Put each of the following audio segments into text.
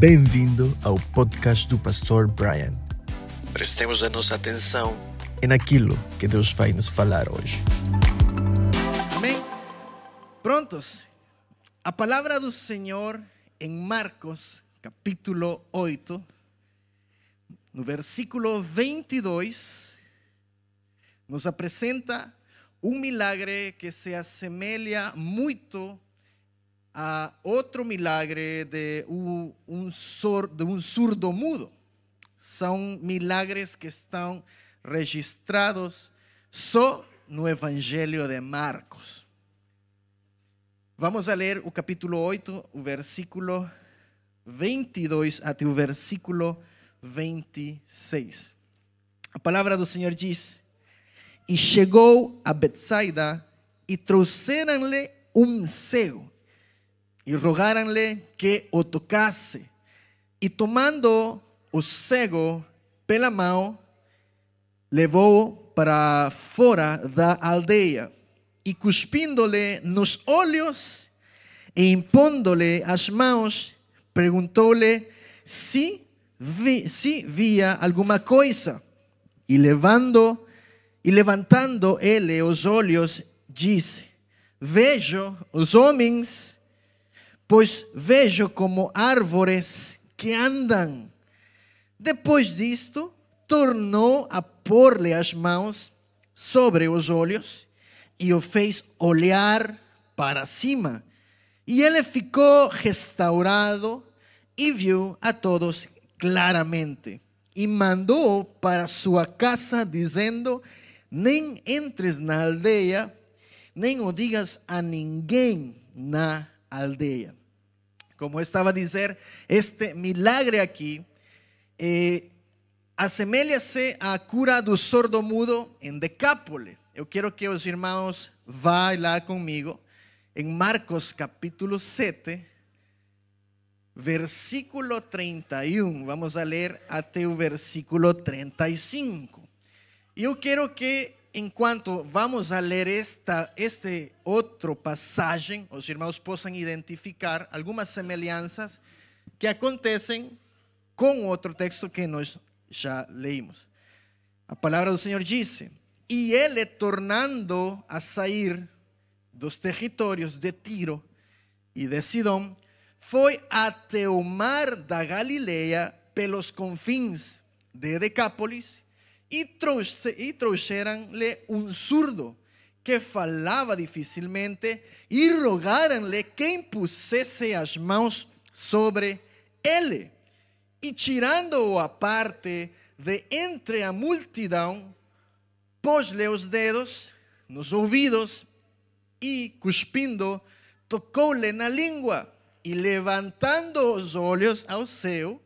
Bem-vindo ao podcast do Pastor Brian. Prestemos a nossa atenção É naquilo que Deus vai nos falar hoje. Amém. Prontos. A palavra do Senhor em Marcos, capítulo 8, no versículo 22, nos apresenta um milagre que se assemelha muito a outro milagre de um, sor- de um surdo mudo. São milagres que estão registrados só no Evangelho de Marcos. Vamos a ler o capítulo 8, o versículo 22 até o versículo 26. A palavra do Senhor diz: E chegou a Betsaida e trouxeram-lhe um cego e rogaram-lhe que o tocasse. E tomando o cego pela mão, levou para fora da aldeia e cuspindo-lhe nos olhos e impondo-lhe as mãos, perguntou-lhe se, vi- se via alguma coisa. E levando e levantando ele os olhos, disse: Vejo os homens, pois vejo como árvores que andam. Depois disto, tornou a pôr-lhe as mãos sobre os olhos e o fez olhar para cima. E ele ficou restaurado e viu a todos claramente. E mandou para sua casa, dizendo: Nem entres na aldeia, nem o digas a ninguém na aldeia. Como estava a dizer, este milagre aqui eh, assemelha-se à cura do sordo mudo em Decápole. Eu quero que os irmãos vá lá comigo em Marcos capítulo 7, versículo 31. Vamos a ler até o versículo 35. E eu quero que, enquanto vamos a ler esta, este outro passagem, os irmãos possam identificar algumas semelhanças que acontecem com outro texto que nós já leímos. A palavra do Senhor disse: E ele, tornando a sair dos territórios de Tiro e de Sidom, foi até o mar da Galileia pelos confins de Decápolis e, trouxe, e trouxeram-lhe um surdo que falava dificilmente e rogaram-lhe que impusesse as mãos sobre ele. E tirando-o à parte de entre a multidão, pôs-lhe os dedos nos ouvidos e, cuspindo, tocou-lhe na língua. E levantando os olhos ao céu,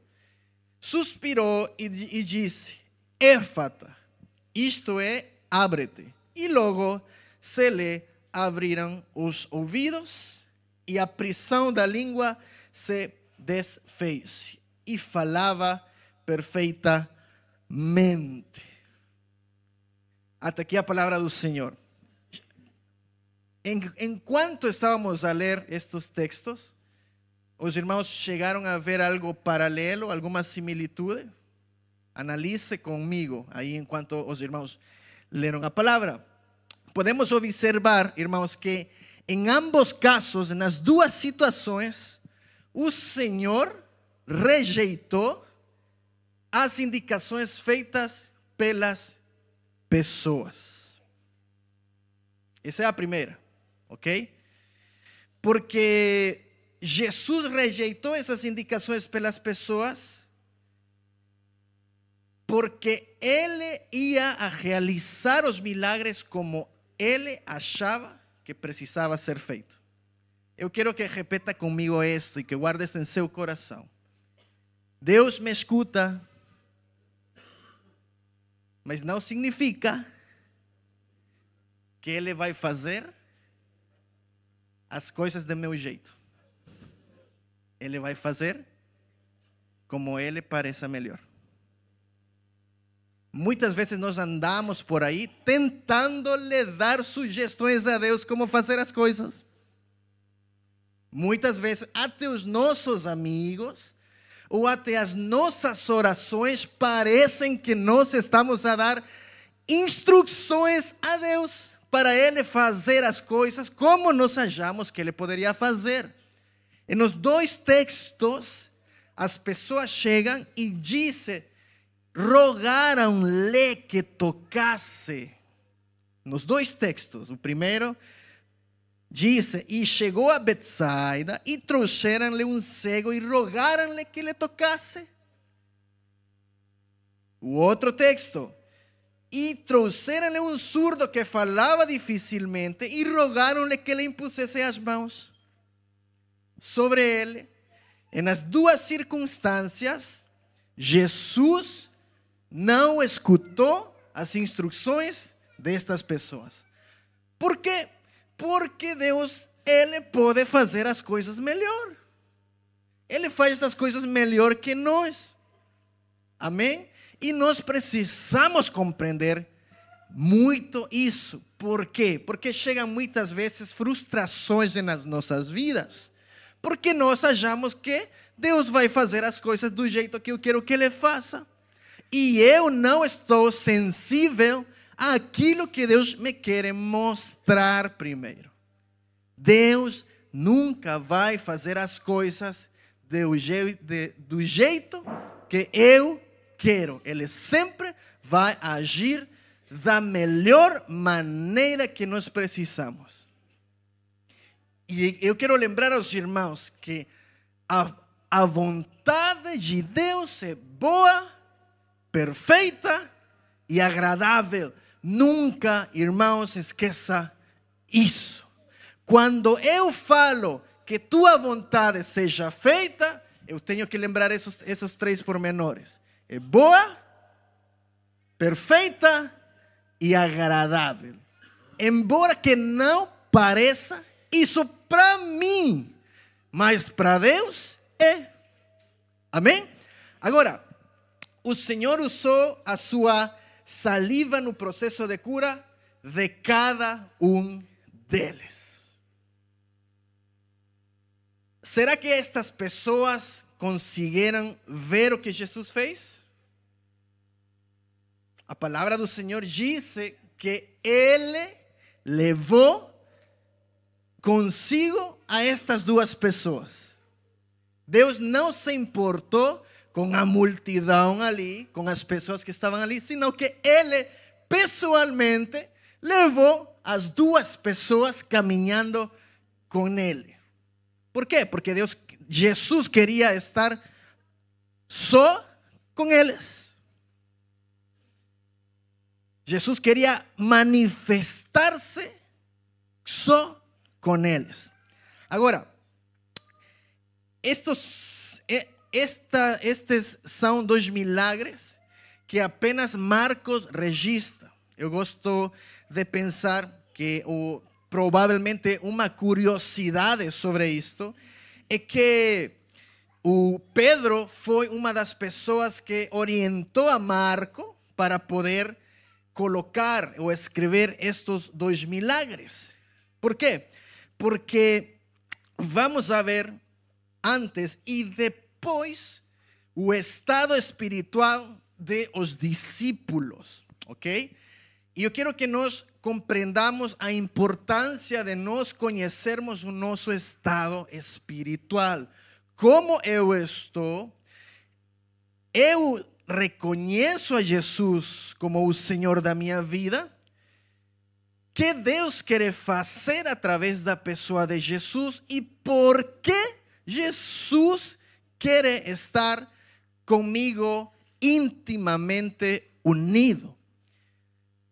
suspirou e, e disse: Éfata, isto é, abre-te. E logo se lhe abriram os ouvidos e a prisão da língua se desfez e falava perfeitamente. Até aqui a palavra do Senhor. En- enquanto estávamos a ler estes textos, os irmãos chegaram a ver algo paralelo, alguma similitude? Analice comigo aí enquanto os irmãos leram a palavra. Podemos observar, irmãos, que em ambos casos, nas duas situações, o Senhor rejeitou as indicações feitas pelas pessoas. Essa é a primeira, ok? Porque Jesus rejeitou essas indicações pelas pessoas porque ele ia a realizar os milagres como ele achava que precisava ser feito. Eu quero que repita comigo isto e que guarde isto em seu coração. Deus me escuta, mas não significa que Ele vai fazer as coisas do meu jeito. Ele vai fazer como Ele pareça melhor. Muitas vezes nós andamos por aí tentando lhe dar sugestões a Deus como fazer as coisas. Muitas vezes até os nossos amigos, ou até as nossas orações parecem que nós estamos a dar instruções a Deus para Ele fazer as coisas como nós achamos que Ele poderia fazer. E nos dois textos, as pessoas chegam e dizem, rogaram-lhe que tocasse. Nos dois textos, o primeiro Dice, e chegou a Betsaida e trouxeram-lhe um cego e rogaram-lhe que lhe tocasse. O outro texto, e trouxeram-lhe um surdo que falava dificilmente e rogaram-lhe que lhe impusesse as mãos sobre ele. E nas duas circunstâncias, Jesus não escutou as instruções destas pessoas. Por quê? Porque Deus, Ele pode fazer as coisas melhor. Ele faz as coisas melhor que nós. Amém? E nós precisamos compreender muito isso. Por quê? Porque chegam muitas vezes frustrações nas nossas vidas. Porque nós achamos que Deus vai fazer as coisas do jeito que eu quero que Ele faça. E eu não estou sensível aquilo que Deus me quer mostrar primeiro. Deus nunca vai fazer as coisas do, jeito, do jeito que eu quero. Ele sempre vai agir da melhor maneira que nós precisamos. E eu quero lembrar aos irmãos que a, a vontade de Deus é boa, perfeita e agradável Nunca, irmãos, esqueça isso. Quando eu falo que tua vontade seja feita, eu tenho que lembrar esses, esses três pormenores: é boa, perfeita e agradável. Embora que não pareça, isso para mim, mas para Deus é. Amém? Agora, o Senhor usou a sua saliva no processo de cura de cada um deles. Será que estas pessoas conseguiram ver o que Jesus fez? A palavra do Senhor diz que Ele levou consigo a estas duas pessoas. Deus não se importou com a multidão ali, com as pessoas que estavam ali, sino que ele pessoalmente levou as duas pessoas caminhando com ele. Por quê? Porque Deus, Jesus queria estar só com eles. Jesus queria manifestar-se só com eles. Agora, estos, eh, esta, estes são dois milagres que apenas Marcos registra. Eu gosto de pensar que o, provavelmente uma curiosidade sobre isto é que o Pedro foi uma das pessoas que orientou a Marco para poder colocar ou escrever estes dois milagres. Por quê? Porque vamos a ver antes e depois depois o estado espiritual de os discípulos, ok? E eu quero que nós compreendamos a importância de nós conhecermos o nosso estado espiritual. Como eu estou, eu reconheço a Jesus como o Senhor da minha vida. Que Deus quer fazer através da pessoa de Jesus e por que Jesus quiere estar conmigo íntimamente unido.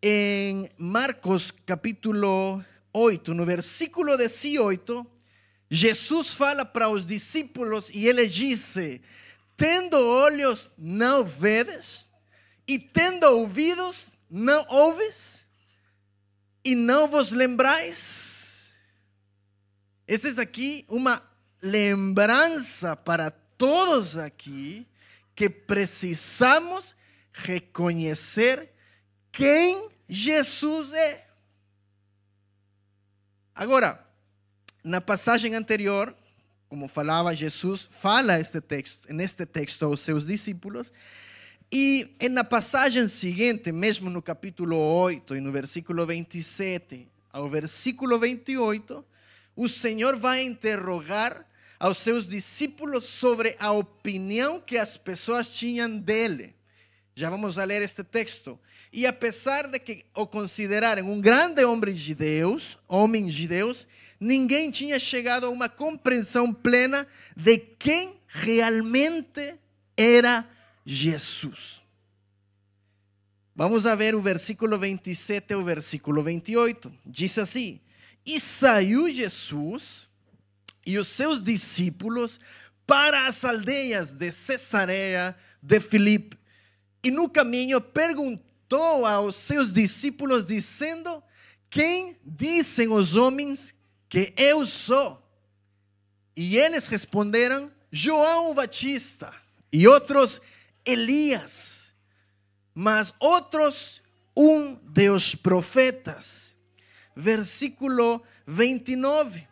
En Marcos capítulo 8, no versículo 18, Jesus fala para os discípulos e ele diz: Tendo olhos, não vedes, e tendo ouvidos, não ouves, e não vos lembrais. Essa é aqui uma lembrança para todos aqui que precisamos reconhecer quem Jesus é. Agora, na passagem anterior, como falava Jesus, fala este texto, neste texto aos seus discípulos. E na passagem seguinte, mesmo no capítulo 8 e no versículo 27 ao versículo 28, o Senhor vai interrogar aos seus discípulos sobre a opinião que as pessoas tinham dele. Já vamos a ler este texto. E apesar de que o considerarem um grande homem de Deus, homem de Deus, ninguém tinha chegado a uma compreensão plena de quem realmente era Jesus. Vamos a ver o versículo 27 e o versículo 28. Diz assim: E saiu Jesus e os seus discípulos para as aldeias de Cesareia de Filipe. E no caminho perguntou aos seus discípulos, dizendo: Quem dizem os homens que eu sou? E eles responderam: João Batista. E outros, Elias. Mas outros, um dos profetas. Versículo 29.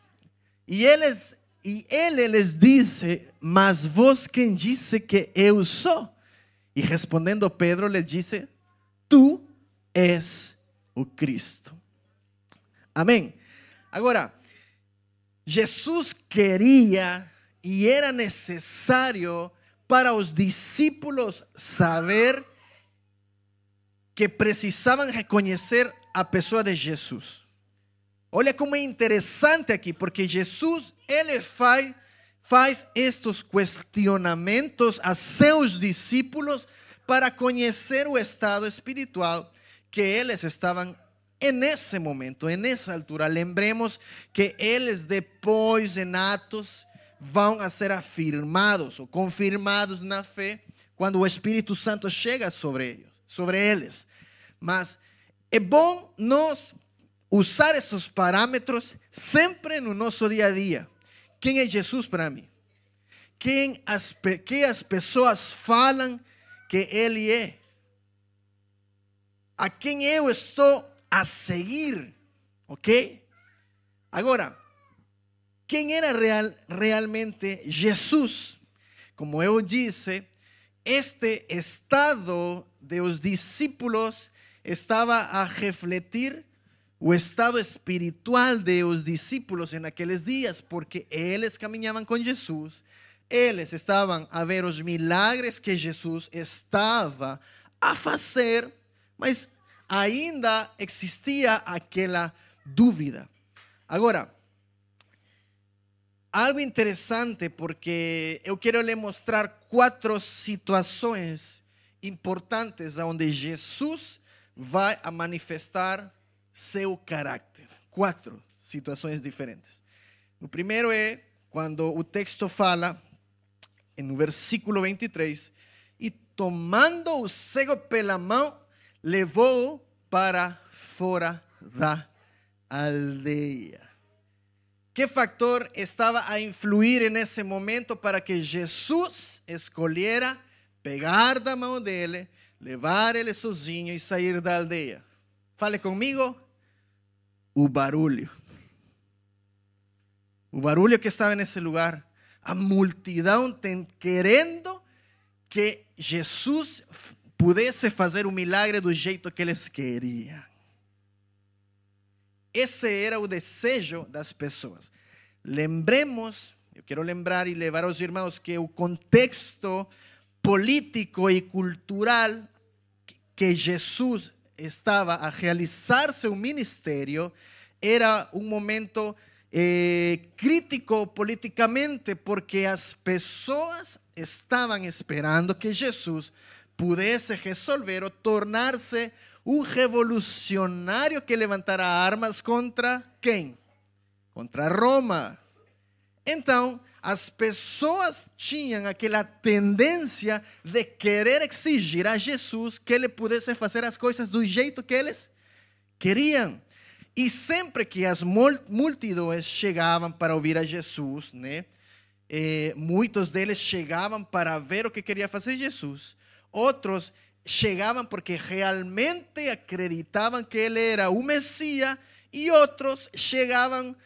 E eles e ele lhes disse: Mas vós quem disse que eu sou? E respondendo Pedro lhe disse: Tu és o Cristo. Amém. Agora, Jesus queria e era necessário para os discípulos saber que precisavam reconhecer a pessoa de Jesus. Olha como é interessante aqui, porque Jesus, ele faz, faz estes questionamentos a seus discípulos para conhecer o estado espiritual que eles estavam en ese momento, en esa altura. Lembremos que eles depois em Atos vão a ser afirmados ou confirmados na fé quando o Espírito Santo chega sobre eles, sobre eles. Mas é bom nós usar esses parâmetros sempre no nosso dia a dia. Quem é Jesus para mim? Quem as, que as pessoas falam que Ele é? A quem eu estou a seguir, ok? Agora, quem era real, realmente Jesus? Como eu disse, este estado de os discípulos estava a refletir o estado espiritual de os discípulos em aqueles dias, porque eles caminhavam com Jesus, eles estavam a ver os milagres que Jesus estava a fazer, mas ainda existia aquela dúvida. Agora, algo interessante, porque eu quero lhe mostrar quatro situações importantes onde Jesus vai a manifestar seu caráter. Quatro situações diferentes. O primeiro é quando o texto fala, no versículo 23, e tomando o cego pela mão, levou para fora da aldeia. Que factor estava a influir nesse momento para que Jesus escolhera pegar da mão dele, levar ele sozinho e sair da aldeia? Fale comigo. O barulho. O barulho que estava nesse lugar. A multidão querendo que Jesus pudesse fazer o milagre do jeito que eles queriam. Esse era o desejo das pessoas. Lembremos, eu quero lembrar e levar aos irmãos que o contexto político e cultural que Jesus estava a realizar seu ministério era um momento eh, crítico politicamente, porque as pessoas estavam esperando que Jesus pudesse resolver ou tornar-se um revolucionário que levantara armas contra quem? Contra Roma. Então, as pessoas tinham aquela tendência de querer exigir a Jesus que ele pudesse fazer as coisas do jeito que eles queriam. E sempre que as multidões chegavam para ouvir a Jesus, né? Eh, muitos deles chegavam para ver o que queria fazer Jesus. Outros chegavam porque realmente acreditavam que ele era o Mesías e outros chegavam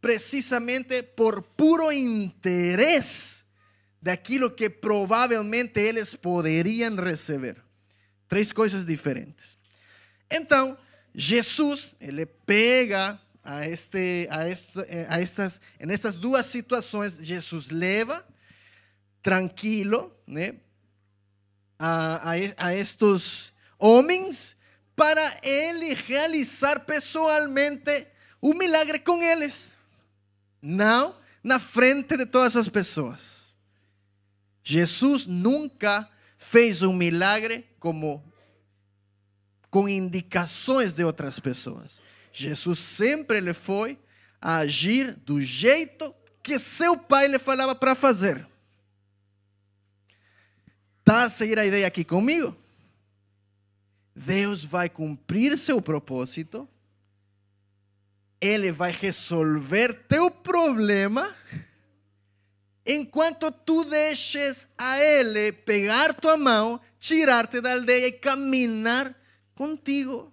precisamente por puro interés daquilo que provavelmente eles poderiam receber. Três coisas diferentes. Então, Jesus, ele pega a este, a, esta, a estas, en estas duas situações, Jesus leva tranquilo, né, a, a, a estes homens para ele realizar pessoalmente um milagre com eles, não na frente de todas as pessoas. Jesus nunca fez um milagre como com indicações de outras pessoas. Jesus sempre lhe foi a agir do jeito que seu pai lhe falava para fazer. Está a seguir a ideia aqui comigo? Deus vai cumprir seu propósito, Ele vai resolver teu problema, enquanto tu deixes a Ele pegar tua mão, tirar-te da aldeia e caminhar contigo.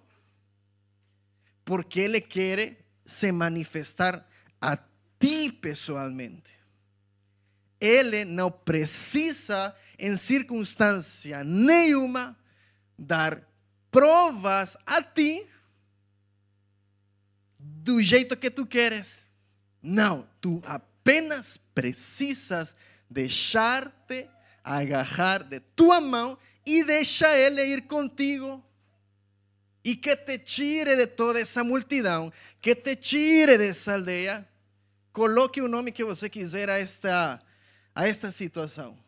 Porque Ele quer se manifestar a ti pessoalmente. Ele não precisa, em circunstância nenhuma, dar provas a ti do jeito que tu queres. Não, tu apenas precisas deixar-te agarrar de tua mão e deixa ele ir contigo. E que te tire de toda essa multidão, que te tire dessa aldeia. Coloque o nome que você quiser a esta, a esta situação.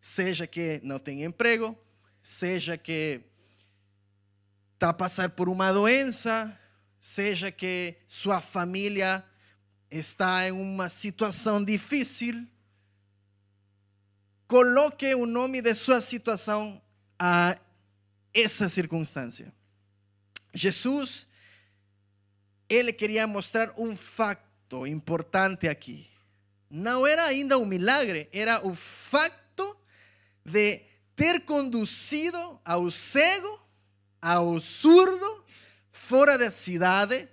Seja que não tem emprego, seja que está a passar por uma doença, seja que sua família está em uma situação difícil, coloque o nome de sua situação a essa circunstância. Jesus, ele queria mostrar um facto importante aqui. Não era ainda um milagre, era o facto de ter conduzido ao cego ao surdo fora da cidade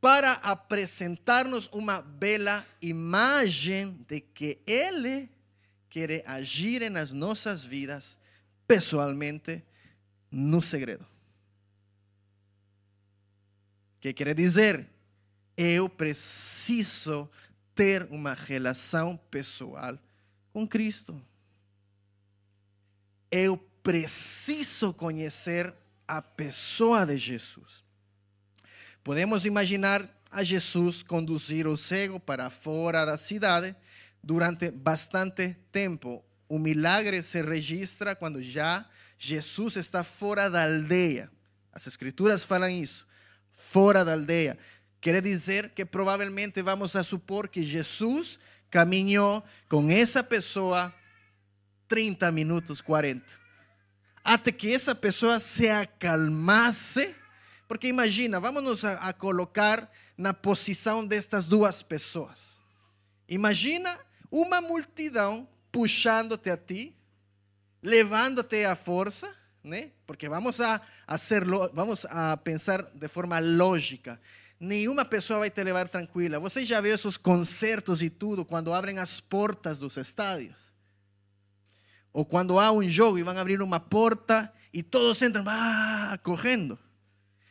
para apresentar-nos uma bela imagem de que Ele quer agir nas nossas vidas pessoalmente no segredo. Que quer dizer? Eu preciso ter uma relação pessoal com Cristo. Eu preciso conhecer a pessoa de Jesus. Podemos imaginar a Jesus conduzir o cego para fora da cidade durante bastante tempo. O milagre se registra quando já Jesus está fora da aldeia. As escrituras falam isso, fora da aldeia. Quer dizer que provavelmente vamos a supor que Jesus caminhou com essa pessoa 30 minutos, 40 até que essa pessoa se acalmasse. Porque imagina, vamos nos a, a colocar na posição destas duas pessoas. Imagina uma multidão puxando-te a ti, levando-te à força, né? Porque vamos a hacerlo, vamos a pensar de forma lógica. Nenhuma pessoa vai te levar tranquila. Você já viu esses concertos e tudo quando abrem as portas dos estádios? Ou quando há um jogo e vão abrir uma porta e todos entram ah, correndo.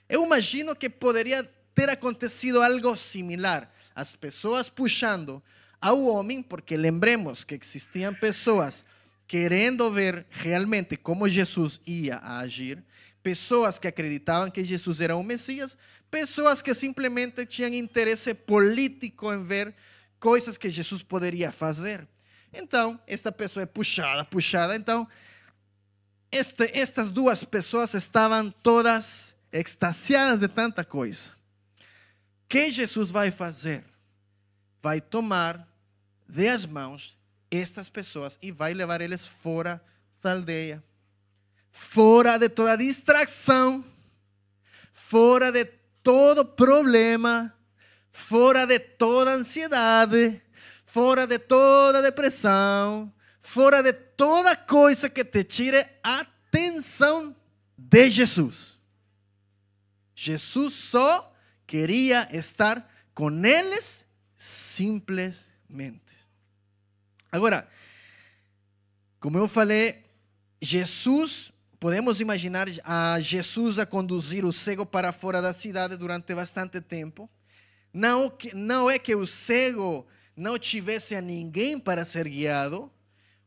Eu imagino que poderia ter acontecido algo similar. As pessoas puxando ao homem, porque lembremos que existiam pessoas querendo ver realmente como Jesus ia agir, pessoas que acreditavam que Jesus era o Messias, pessoas que simplesmente tinham interesse político em ver coisas que Jesus poderia fazer. Então, esta pessoa é puxada, puxada. Então, este, estas duas pessoas estavam todas extasiadas de tanta coisa. O que Jesus vai fazer? Vai tomar de as mãos estas pessoas e vai levar eles fora da aldeia, fora de toda distração, fora de todo problema, fora de toda ansiedade fora de toda depressão, fora de toda coisa que te tire a atenção de Jesus. Jesus só queria estar com eles simplesmente. Agora, como eu falei, Jesus, podemos imaginar a Jesus a conduzir o cego para fora da cidade durante bastante tempo. Não, não é que o cego não tivesse a ninguém para ser guiado,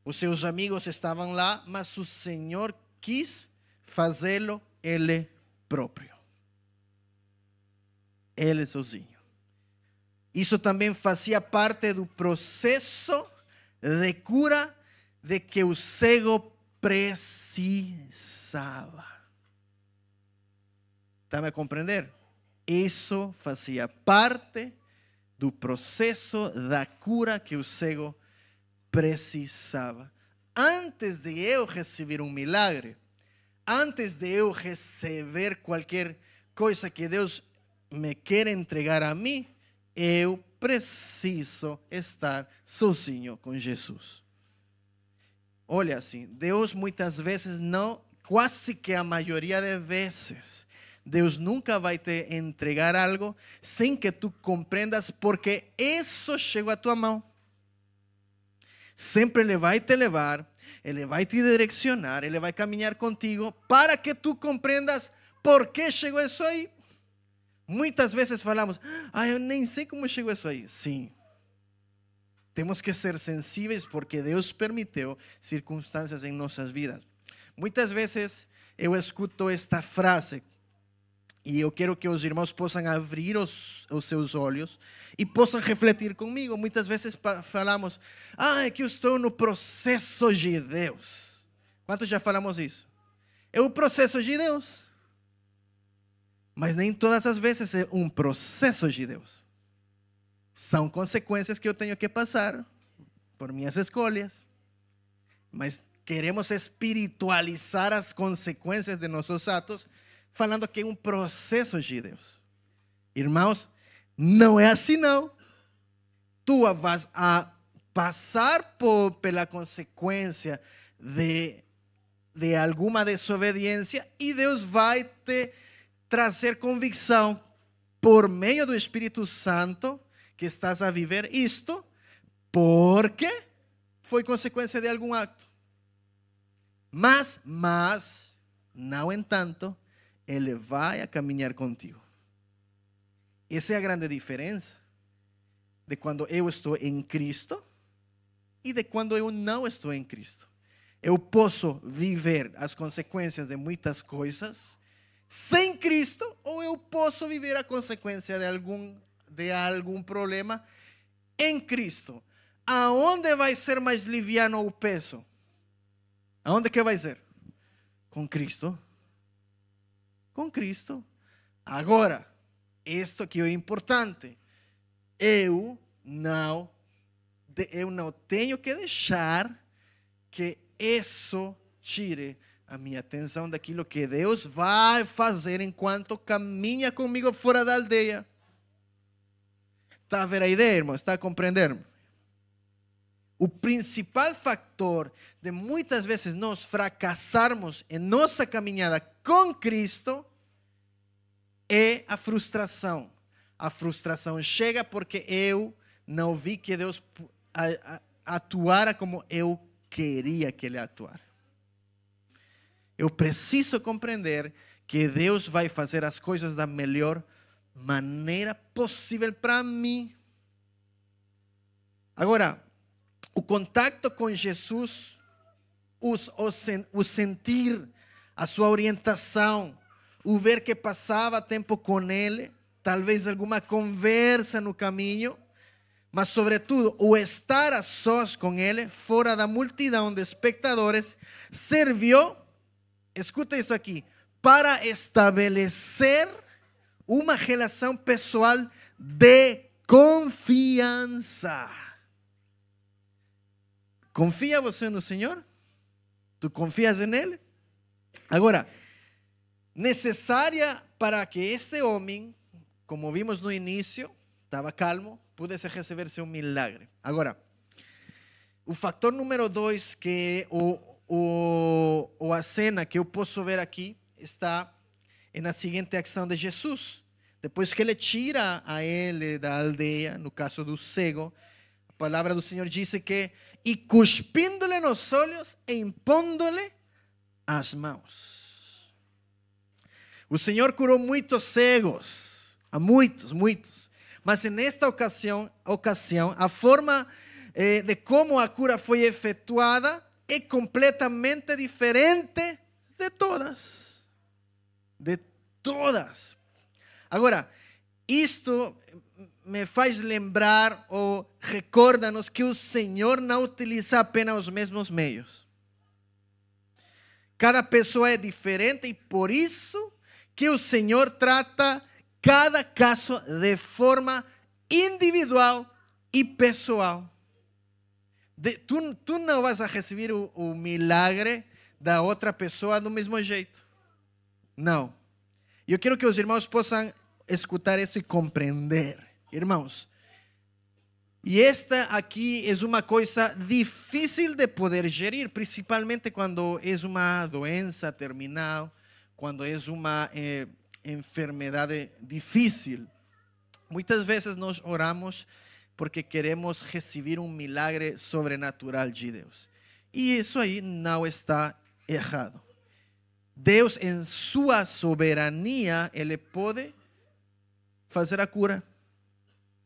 os seus amigos estavam lá, mas o Senhor quis fazê-lo ele próprio. Ele sozinho. Isso também fazia parte do processo de cura de que o cego precisava. Está a compreender? Isso fazia parte do processo da cura que o cego precisava. Antes de eu receber um milagre, antes de eu receber qualquer coisa que Deus me quer entregar a mim, eu preciso estar sozinho com Jesus. Olha assim, Deus muitas vezes não, quase que a maioria de vezes, Deus nunca vai te entregar algo sem que tu compreendas porque isso chegou à tua mão. Sempre Ele vai te levar, Ele vai te direcionar, Ele vai caminhar contigo para que tu compreendas por que chegou isso aí. Muitas vezes falamos, ah, eu nem sei como chegou isso aí. Sim. Temos que ser sensíveis porque Deus permitiu circunstâncias em nossas vidas. Muitas vezes eu escuto esta frase e eu quero que os irmãos possam abrir os, os seus olhos e possam refletir comigo. Muitas vezes falamos, ah, é que eu estou no processo de Deus. Quantos já falamos isso? É o processo de Deus. Mas nem todas as vezes é um processo de Deus. São consequências que eu tenho que passar por minhas escolhas. Mas queremos espiritualizar as consequências de nossos atos, falando que é um processo de Deus. Irmãos, não é assim não. Tu vas a passar por, pela consequência de, de alguma desobediência e Deus vai te trazer convicção por meio do Espírito Santo que estás a viver isto, porque foi consequência de algum ato. Mas, mas, não entanto, ele vai a caminhar contigo. Essa é a grande diferença de quando eu estou em Cristo e de quando eu não estou em Cristo. Eu posso viver as consequências de muitas coisas sem Cristo ou eu posso viver a consequência de algum, de algum problema em Cristo. Aonde vai ser mais liviano o peso? Aonde que vai ser? Com Cristo. Com Cristo. Agora, isto que é importante. Eu não eu não tenho que deixar que isso tire a minha atenção daquilo que Deus vai fazer enquanto caminha comigo fora da aldeia. Está a ver a ideia, irmão? Está a compreender? O principal fator de muitas vezes nós fracassarmos em nossa caminhada com Cristo é a frustração. A frustração chega porque eu não vi que Deus atuara como eu queria que Ele atuara. Eu preciso compreender que Deus vai fazer as coisas da melhor maneira possível para mim. Agora, o contato com Jesus, o, o, o sentir, a sua orientação, o ver que passava tempo com Ele, talvez alguma conversa no caminho, mas sobretudo o estar a sós com Ele, fora da multidão de espectadores, serviu escuta isso aqui, para estabelecer uma relação pessoal de confiança. Confia você no Senhor? Tu confias nele? Agora, necessária para que este homem, como vimos no início, estava calmo, pudesse receber seu milagre. Agora, o fator número dois que o o, ou a cena que eu posso ver aqui está na seguinte ação de Jesus. depois que ele tira a ele da aldeia, no caso do cego, a palavra do Senhor diz que e cuspindo-lhe nos olhos e impondo-lhe as mãos. O Senhor curou muitos cegos, a muitos, muitos. Mas nesta ocasião, ocasião a forma eh, de como a cura foi efetuada é completamente diferente de todas. De todas. Agora, isto me faz lembrar ou recorda-nos que o Senhor não utiliza apenas os mesmos meios. Cada pessoa é diferente e por isso que o Senhor trata cada caso de forma individual e pessoal. De, tu, tu não vas a receber o, o milagre da outra pessoa do mesmo jeito. Não. Eu quero que os irmãos possam escutar isso e compreender. Irmãos, e esta aqui é uma coisa difícil de poder gerir, principalmente quando é uma doença terminal, quando é uma eh, difícil. Muitas vezes nós oramos porque queremos receber um milagre sobrenatural de Deus. E isso aí não está errado. Deus, em sua soberania, Ele pode fazer a cura.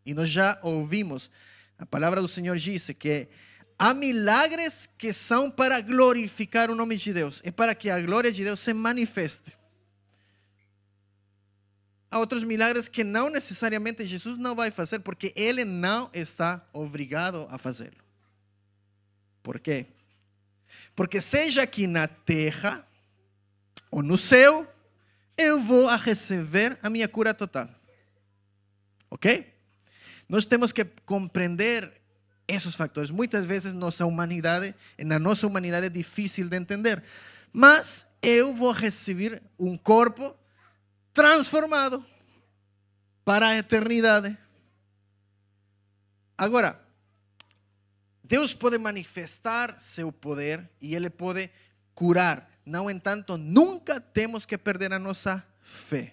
E nós já ouvimos, a palavra do Senhor diz que há milagres que são para glorificar o nome de Deus, é para que a glória de Deus se manifeste. Há outros milagres que não necessariamente Jesus não vai fazer, porque Ele não está obrigado a fazê-lo. Por quê? Porque seja aqui na terra ou no céu, eu vou a receber a minha cura total. Ok? Nós temos que compreender esses fatores. Muitas vezes nossa humanidade, na nossa humanidade é difícil de entender. Mas eu vou receber um corpo transformado para a eternidade. Agora, Deus pode manifestar seu poder e Ele pode curar. No entanto, nunca temos que perder a nossa fé.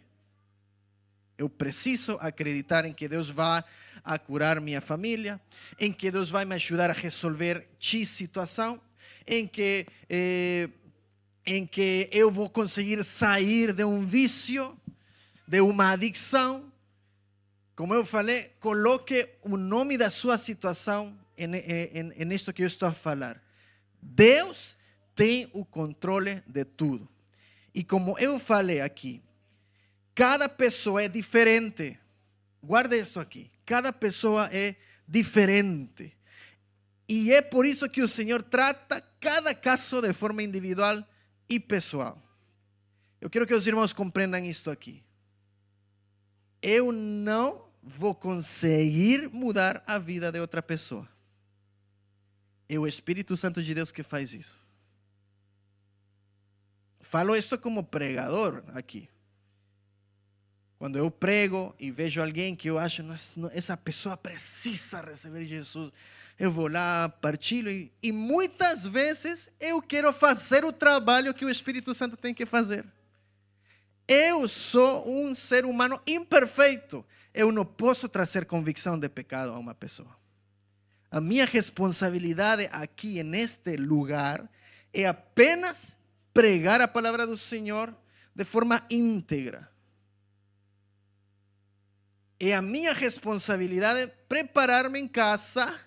Eu preciso acreditar em que Deus vai a curar minha família, em que Deus vai me ajudar a resolver X situação, em que, eh, em que eu vou conseguir sair de um vício, de uma adicção. Como eu falei, coloque o nome da sua situação em, em, em isto que eu estou a falar. Deus tem o controle de tudo. E como eu falei aqui, cada pessoa é diferente. Guarde isso aqui. Cada pessoa é diferente. E é por isso que o Senhor trata cada caso de forma individual e pessoal. Eu quero que os irmãos compreendam isto aqui. Eu não vou conseguir mudar a vida de outra pessoa. É o Espírito Santo de Deus que faz isso. Falo isto como pregador aqui. Quando eu prego e vejo alguém que eu acho essa pessoa precisa receber Jesus, eu vou lá, partilho e, e muitas vezes eu quero fazer o trabalho que o Espírito Santo tem que fazer. Eu sou um ser humano imperfeito. Eu não posso trazer convicção de pecado a uma pessoa. A minha responsabilidade aqui neste lugar é apenas pregar a palavra do Senhor de forma íntegra. É a minha responsabilidade preparar-me em casa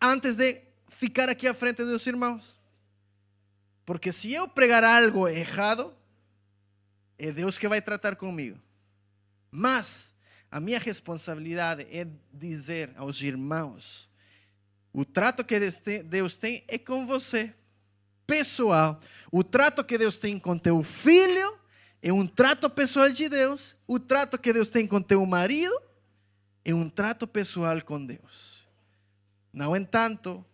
antes de ficar aqui à frente dos irmãos. Porque se eu pregar algo errado, é Deus que vai tratar comigo. Mas a minha responsabilidade é dizer aos irmãos: o trato que Deus tem é com você, pessoal. O trato que Deus tem com teu filho é um trato pessoal de Deus. O trato que Deus tem com teu marido é um trato pessoal com Deus. No entanto,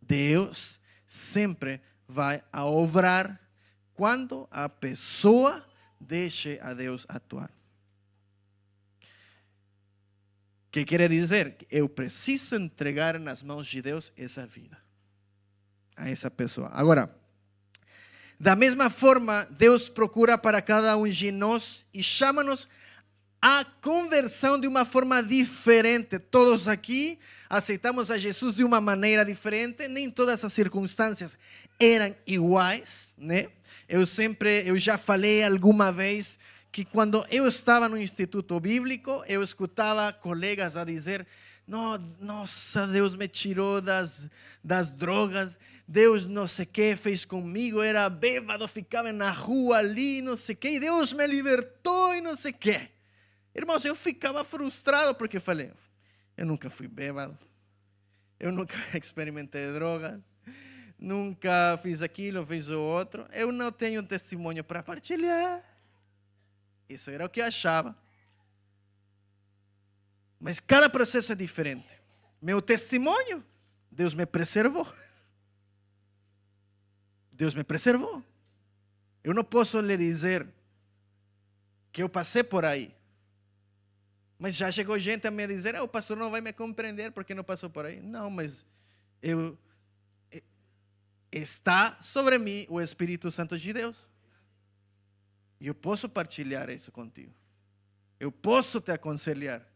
Deus sempre vai a obrar quando a pessoa deixe a Deus atuar. que quer dizer? Eu preciso entregar nas mãos de Deus essa vida a essa pessoa. Agora, da mesma forma, Deus procura para cada um de nós e chama-nos a conversão de uma forma diferente. Todos aqui aceitamos a Jesus de uma maneira diferente, nem todas as circunstâncias eram iguais, né? Eu sempre, eu já falei alguma vez que quando eu estava no instituto bíblico, eu escutava colegas a dizer: "No, nossa, Deus me tirou das das drogas, Deus não sei o que fez comigo, era bêbado, ficava na rua ali, não sei o que, e Deus me libertou e não sei o que. Irmãos, eu ficava frustrado porque falei, eu nunca fui bêbado, eu nunca experimentei droga, nunca fiz aquilo, fiz o outro, eu não tenho testemunho para partilhar. Isso era o que eu achava. Mas cada processo é diferente. Meu testemunho, Deus me preservou. Deus me preservou. Eu não posso lhe dizer que eu passei por aí. Mas já chegou gente a me dizer: ah, o pastor não vai me compreender porque não passou por aí. Não, mas eu está sobre mim o Espírito Santo de Deus. E eu posso partilhar isso contigo. Eu posso te aconselhar.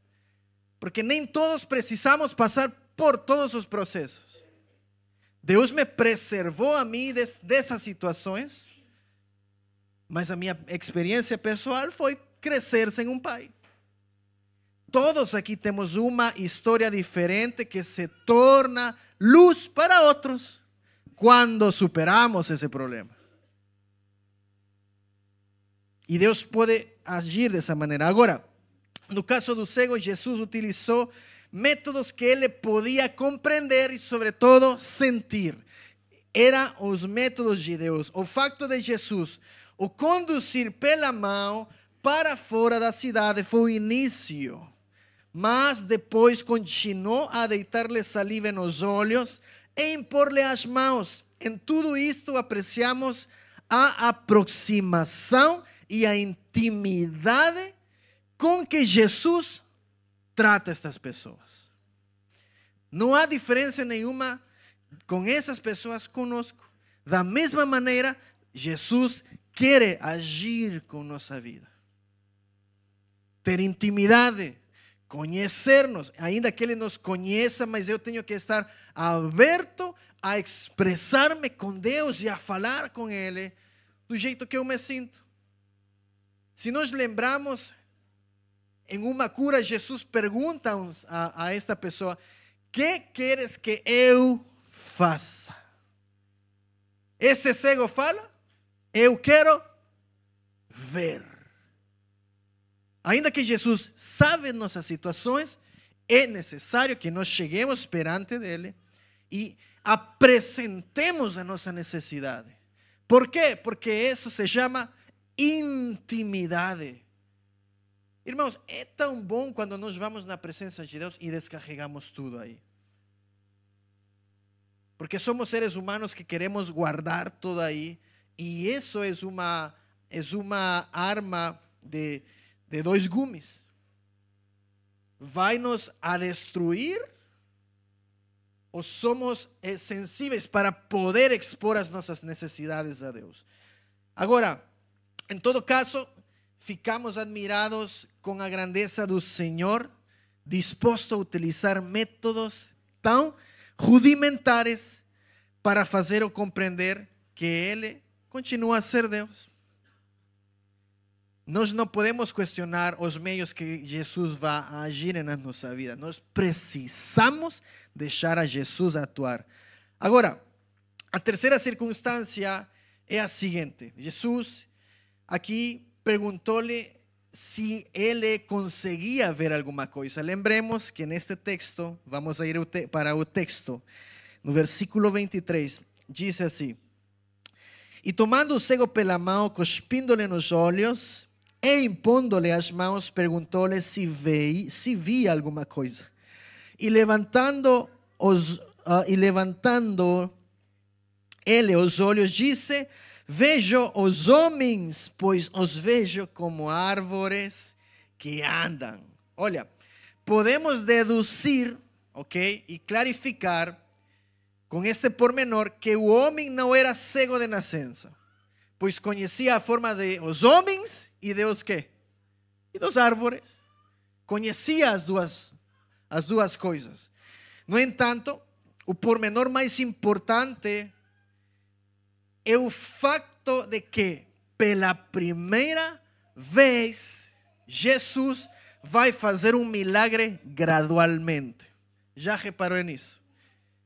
Porque nem todos precisamos passar por todos os processos. Deus me preservou a mim dessas situações, mas a minha experiência pessoal foi crescer sem um pai. Todos aqui temos uma história diferente que se torna luz para outros quando superamos esse problema. E Deus pode agir dessa maneira. Agora, no caso do cego, Jesus utilizou métodos que ele podia compreender e, sobretudo, sentir. Eram os métodos de Deus. O facto de Jesus o conduzir pela mão para fora da cidade foi o início. Mas depois continuou a deitar-lhe saliva nos olhos e impor-lhe as mãos. Em tudo isto apreciamos a aproximação e a intimidade com que Jesus trata estas pessoas. Não há diferença nenhuma com essas pessoas conosco. Da mesma maneira, Jesus quer agir com nossa vida. Ter intimidade, conhecer-nos, ainda que Ele nos conheça, mas eu tenho que estar aberto a expressar-me com Deus e a falar com Ele do jeito que eu me sinto. Se nós lembramos em uma cura, Jesus pergunta a, esta pessoa: Que queres que eu faça? Esse cego fala: Eu quero ver. Ainda que Jesus sabe nossas situações, é necessário que nós cheguemos perante dele e apresentemos a nossa necessidade. Por quê? Porque isso se chama intimidade. Irmãos, é tão bom quando nós vamos na presença de Deus e descarregamos tudo aí. Porque somos seres humanos que queremos guardar tudo aí. E isso é uma, é uma arma de, de dois gumes. Vai nos a destruir ou somos eh, sensíveis para poder expor as nossas necessidades a Deus. Agora, em todo caso, ficamos admirados com a grandeza do Senhor, disposto a utilizar métodos tão rudimentares para fazer ou compreender que Ele continua a ser Deus. Nós não podemos questionar os meios que Jesus vai agir na nossa vida. Nós precisamos deixar a Jesus atuar. Agora, a terceira circunstância é a seguinte: Jesus aqui perguntou-lhe se ele conseguia ver alguma coisa. Lembremos que neste texto, vamos a ir para o texto, no versículo 23, diz assim: E tomando o cego pela mão, cuspindo-lhe nos olhos, e impondo-lhe as mãos, perguntou-lhe se, vei, se via alguma coisa. E levantando os, uh, e levantando ele os olhos, disse: Vejo os homens, pois os vejo como árvores que andam. Olha, podemos deduzir, ok, e clarificar com este pormenor que o homem não era cego de nascença, pois conhecia a forma de os homens e de os que? e dos árvores. Conhecia as duas, as duas coisas. No entanto, o pormenor mais importante é o facto de que, pela primeira vez, Jesus vai fazer um milagre gradualmente. Já reparou nisso?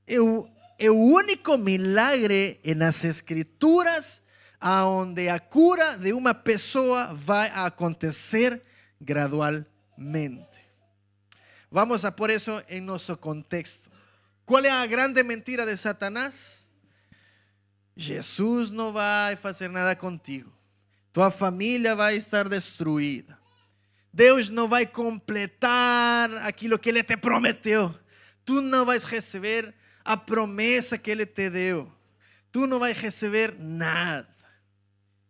É o, é único milagre nas Escrituras onde a cura de uma pessoa vai acontecer gradualmente. Vamos a por eso en nuestro contexto. ¿Cuál es la grande mentira de Satanás? Jesús no va a hacer nada contigo. Tu familia va a estar destruida. Deus não vai completar aquilo que Ele te prometeu. Tu não vais receber a promessa que Ele te deu. Tu não vais receber nada.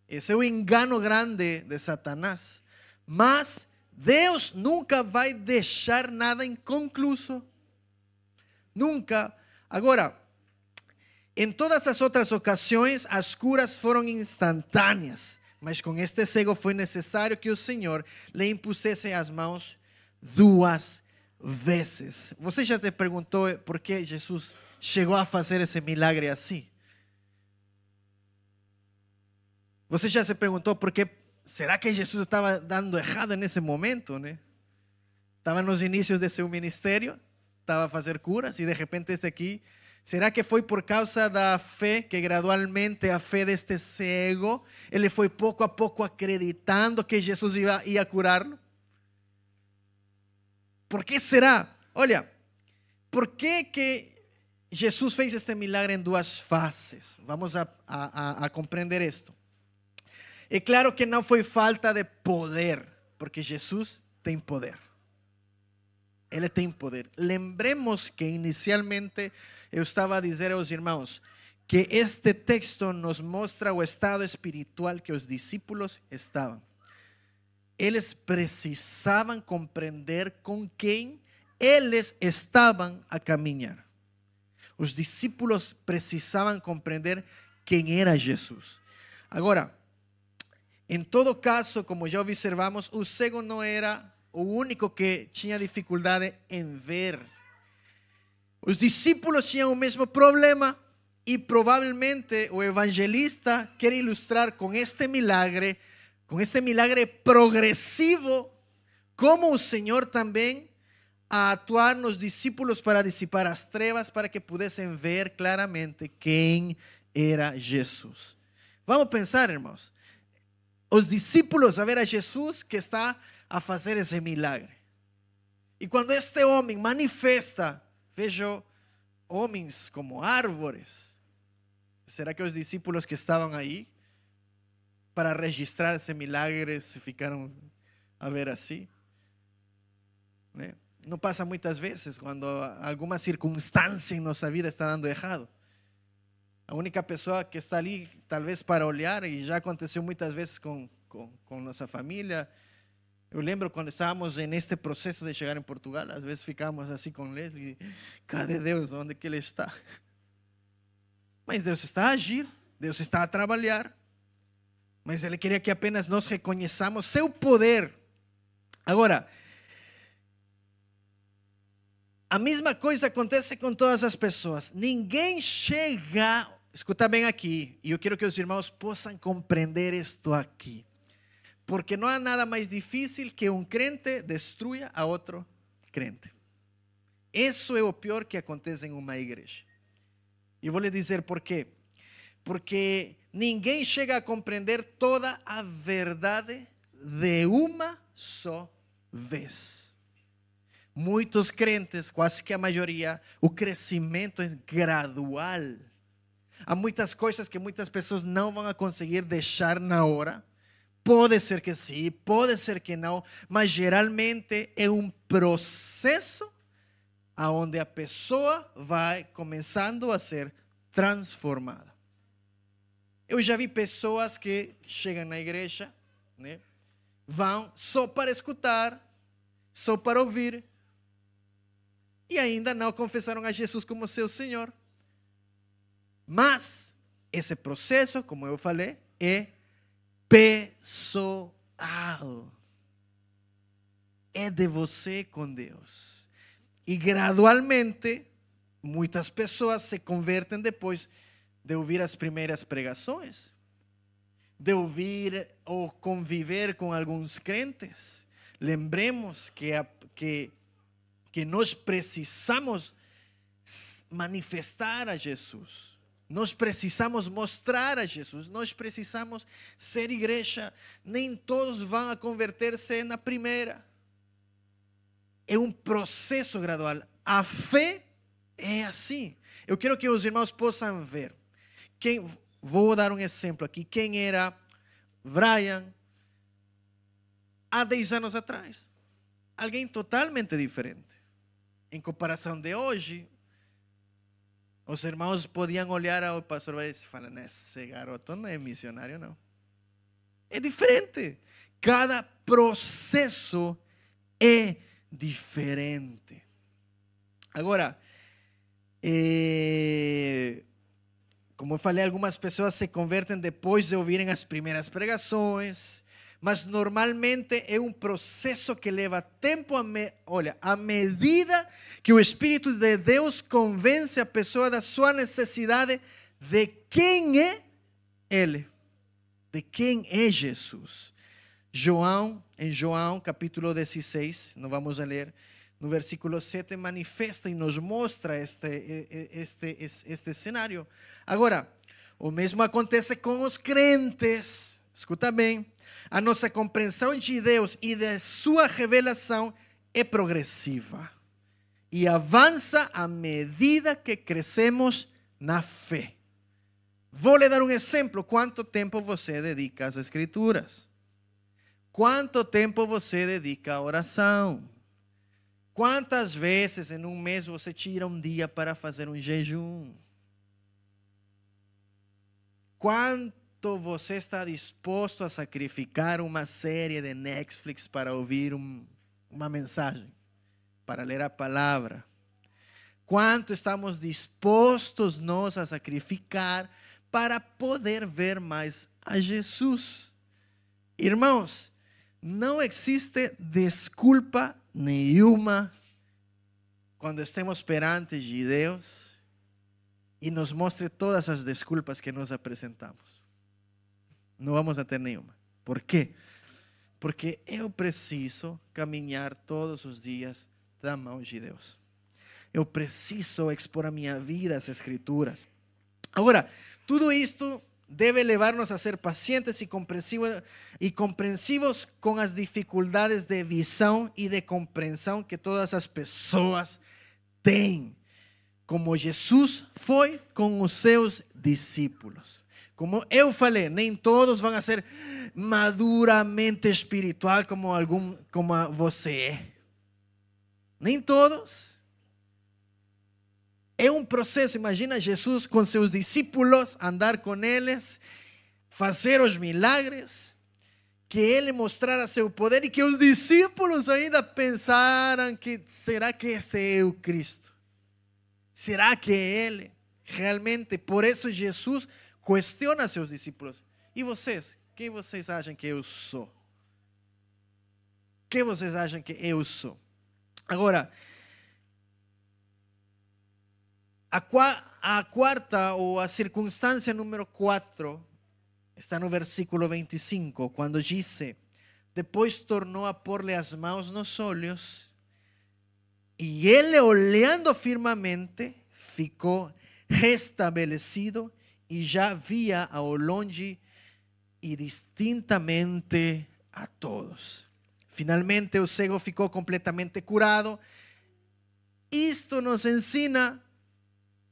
Esse é o engano grande de Satanás. Mas Deus nunca vai deixar nada inconcluso. Nunca. Agora, em todas as outras ocasiões, as curas foram instantâneas. Mas com este cego foi necessário que o Senhor lhe impusesse as mãos duas vezes. Você já se perguntou por que Jesus chegou a fazer esse milagre assim? Você já se perguntou por que será que Jesus estava dando errado nesse momento, né? Estava nos inícios de seu ministério, estava a fazer curas e de repente esse aqui Será que foi por causa da fé que gradualmente a fé deste cego, ele foi pouco a pouco acreditando que Jesus ia, ia curá-lo? Por que será? Olha, por que, que Jesus fez este milagre em duas fases? Vamos a, a, a compreender isto. É claro que não foi falta de poder, porque Jesus tem poder. Ele tem poder. Lembremos que inicialmente eu estava a dizer aos irmãos que este texto nos mostra o estado espiritual que os discípulos estavam. Eles precisavam compreender com quem eles estavam a caminhar. Os discípulos precisavam compreender quem era Jesus. Agora, em todo caso, como já observamos, o cego não era o único que tinha dificuldade em ver. Os discípulos tinham o mesmo problema e provavelmente o evangelista quer ilustrar com este milagre, com este milagre progressivo, como o Senhor também a atuar nos discípulos para dissipar as trevas, para que pudessem ver claramente quem era Jesus. Vamos pensar, irmãos. Os discípulos a ver a Jesus que está a fazer esse milagre. E quando este homem manifesta, vejo homens como árvores. Será que os discípulos que estavam aí para registrar esse milagre se ficaram a ver assim? Né? Não passa muitas vezes quando alguma circunstância em vida está dando errado. A única pessoa que está ali, talvez para olhar, e já aconteceu muitas vezes com, com, com nossa família, eu lembro quando estávamos neste processo de chegar em Portugal, às vezes ficávamos assim com Leslie, cadê Deus? Onde que Ele está? Mas Deus está a agir, Deus está a trabalhar. Mas Ele queria que apenas nós reconheçamos seu poder. Agora, a mesma coisa acontece com todas as pessoas. Ninguém chega, escuta bem aqui, e eu quero que os irmãos possam compreender isto aqui. Porque no hay nada más difícil que un crente destruya a otro crente. Eso es lo peor que acontece en una iglesia. Y voy a decir por qué. Porque ninguém llega a comprender toda a verdade de uma só vez. Muitos crentes, quase que a maioria, o crescimento é gradual. Há muitas coisas que muitas pessoas não vão conseguir deixar na hora Pode ser que sim, pode ser que não, mas geralmente é um processo aonde a pessoa vai começando a ser transformada. Eu já vi pessoas que chegam na igreja, né, vão só para escutar, só para ouvir, e ainda não confessaram a Jesus como seu Senhor. Mas esse processo, como eu falei, é pessoal. é de você com Deus. E gradualmente, muitas pessoas se convertem depois de ouvir as primeiras pregações, de ouvir ou conviver com alguns crentes. Lembremos que, que, que nós precisamos manifestar a Jesus. Nós precisamos mostrar a Jesus, nós precisamos ser igreja. Nem todos vão a converter-se na primeira. É um processo gradual. A fé é assim. Eu quero que os irmãos possam ver. Quem, vou dar um exemplo aqui. Quem era Brian há 10 anos atrás? Alguém totalmente diferente. Em comparação de hoje, os irmãos podiam olhar ao pastor e falar: esse garoto não é missionário, não. É diferente. Cada processo é diferente. Agora, é, como eu falei, algumas pessoas se convertem depois de ouvirem as primeiras pregações, mas normalmente é um processo que leva tempo. A me, olha, à medida que o Espírito de Deus convence a pessoa da sua necessidade de quem é Ele, de quem é Jesus. João, em João capítulo 16, não vamos ler, no versículo 7 manifesta e nos mostra este, este, este, este cenário. Agora, o mesmo acontece com os crentes. Escuta bem. A nossa compreensão de Deus e de sua revelação é progressiva e avança à medida que crescemos na fé. Vou lhe dar um exemplo. Quanto tempo você dedica às Escrituras? Quanto tempo você dedica à oração? Quantas vezes em um mês você tira um dia para fazer um jejum? Quanto você está disposto a sacrificar uma série de Netflix para ouvir um, uma mensagem? Para ler a palavra. Quanto estamos dispostos nós a sacrificar para poder ver mais a Jesus? Irmãos, não existe desculpa nenhuma quando estemos perante de Deus e nos mostre todas as desculpas que nós apresentamos. Não vamos a ter nenhuma. Por quê? Porque eu preciso caminhar todos os dias da mão de Deus. Eu preciso expor a minha vida às Escrituras. Agora, tudo isto deve levar-nos a ser pacientes e compreensivos, e compreensivos com as dificuldades de visão e de compreensão que todas as pessoas têm, como Jesus foi com os seus discípulos. Como eu falei, nem todos vão ser maduramente espiritual como algum como você é. Nem todos. É um processo. Imagina Jesus com seus discípulos, andar com eles, fazer os milagres, que ele mostrara seu poder e que os discípulos ainda pensaram que será que este é o Cristo? Será que é ele? Realmente, por isso Jesus questiona seus discípulos. E vocês? Quem vocês acham que eu sou? Quem vocês acham que eu sou? Agora, a, quarta ou a circunstância número 4 está no versículo 25, quando diz: Depois tornou a pôr-lhe as mãos nos olhos, e ele, olhando firmemente, ficou restabelecido e já via ao longe e distintamente a todos. Finalmente o cego ficou completamente curado. Isto nos ensina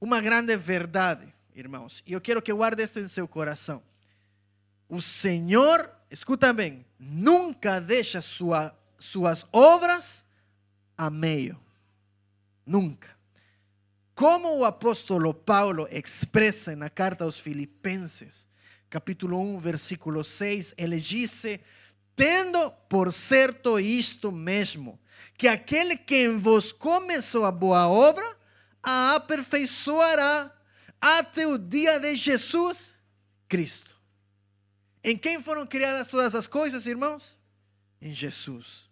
uma grande verdade, irmãos. E eu quero que guarde isto em seu coração. O Senhor, escuta bem, nunca deixa sua, suas obras a meio. Nunca. Como o apóstolo Paulo expressa na carta aos Filipenses, capítulo 1, versículo 6, ele disse tendo por certo isto mesmo, que aquele que em vos começou a boa obra, a aperfeiçoará até o dia de Jesus Cristo. Em quem foram criadas todas as coisas, irmãos? Em Jesus.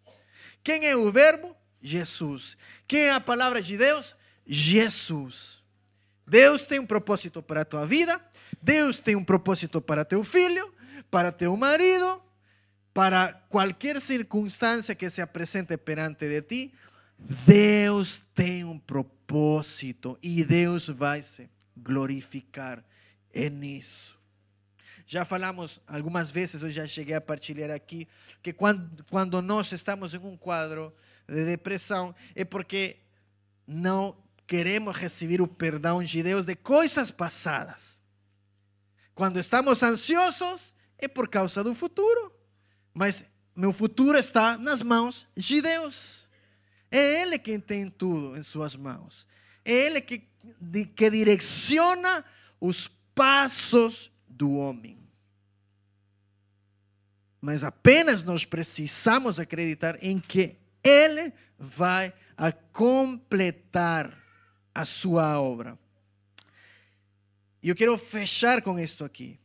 Quem é o Verbo? Jesus. Quem é a palavra de Deus? Jesus. Deus tem um propósito para a tua vida, Deus tem um propósito para teu filho, para teu marido, para qualquer circunstância que se apresente perante de ti. Deus tem um propósito e Deus vai se glorificar nisso. Já falamos algumas vezes, eu já cheguei a partilhar aqui, que quando, quando nós estamos em um quadro de depressão é porque não queremos receber o perdão de Deus de coisas passadas. Quando estamos ansiosos é por causa do futuro, mas meu futuro está nas mãos de Deus. É Ele quem tem tudo em suas mãos. É Ele que, que direciona os passos do homem. Mas apenas nós precisamos acreditar em que Ele vai a completar a sua obra. E eu quero fechar com isto aqui.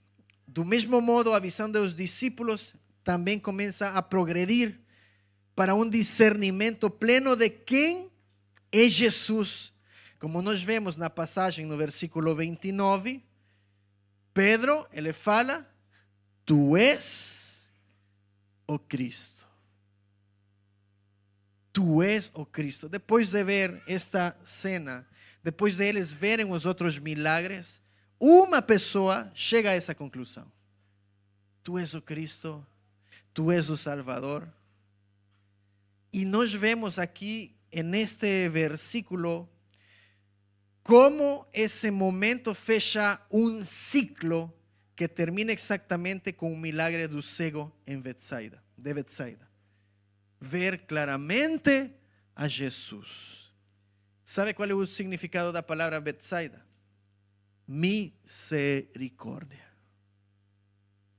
Do mesmo modo, a visão dos discípulos também começa a progredir para um discernimento pleno de quem é Jesus. Como nós vemos na passagem no versículo 29, Pedro, ele fala: Tu és o Cristo. Tu és o Cristo. Depois de ver esta cena, depois de eles verem os outros milagres, uma pessoa chega a essa conclusão: Tu és o Cristo, tu és o Salvador. E nós vemos aqui, neste versículo, como esse momento fecha um ciclo que termina exatamente com o milagre do cego em Betsaida, de Betsaida. Ver claramente a Jesus. Sabe qual é o significado da palavra Betsaida? Misericórdia.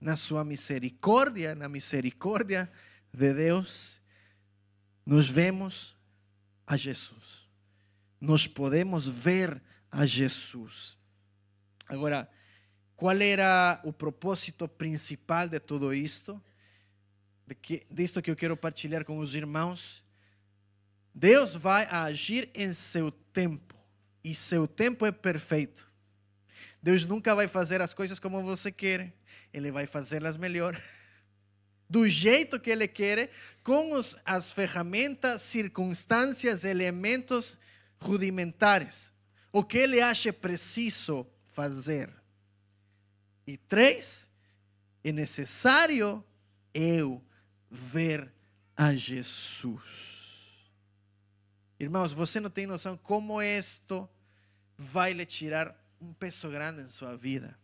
Na sua misericórdia, na misericórdia de Deus, nos vemos a Jesus nós podemos ver a Jesus. Agora, qual era o propósito principal de tudo isto? De que, disto que eu quero partilhar com os irmãos. Deus vai agir em seu tempo, e seu tempo é perfeito. Deus nunca vai fazer as coisas como você quer, Ele vai fazê-las melhor. Do jeito que Ele quer, com os, as ferramentas, circunstâncias, elementos rudimentares. O que ele acha preciso fazer. E três, é necessário eu ver a Jesus. Irmãos, você não tem noção como isto vai lhe tirar um peso grande em sua vida.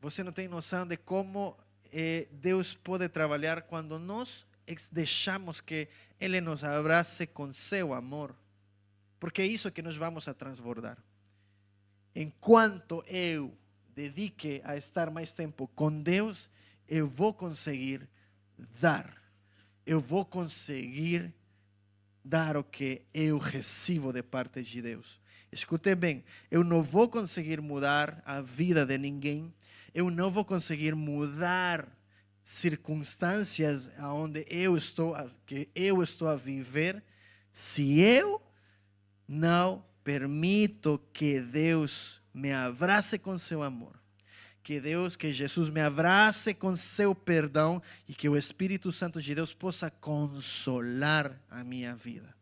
Você não tem noção de como eh, Deus pode trabalhar quando nós deixamos que Ele nos abrace com seu amor, porque é isso que nós vamos a transbordar. Enquanto eu dedique a estar mais tempo com Deus, eu vou conseguir dar, eu vou conseguir dar o que eu recebo de parte de Deus. Escute bem, eu não vou conseguir mudar a vida de ninguém, eu não vou conseguir mudar circunstâncias onde eu estou que eu estou a viver, se eu não permito que Deus me abrace com seu amor, que Deus, que Jesus me abrace com seu perdão e que o Espírito Santo de Deus possa consolar a minha vida.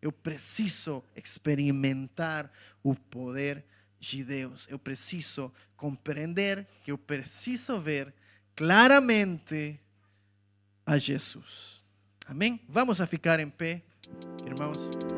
Eu preciso experimentar o poder de Deus. Eu preciso compreender que eu preciso ver claramente a Jesus. Amém? Vamos a ficar em pé, irmãos.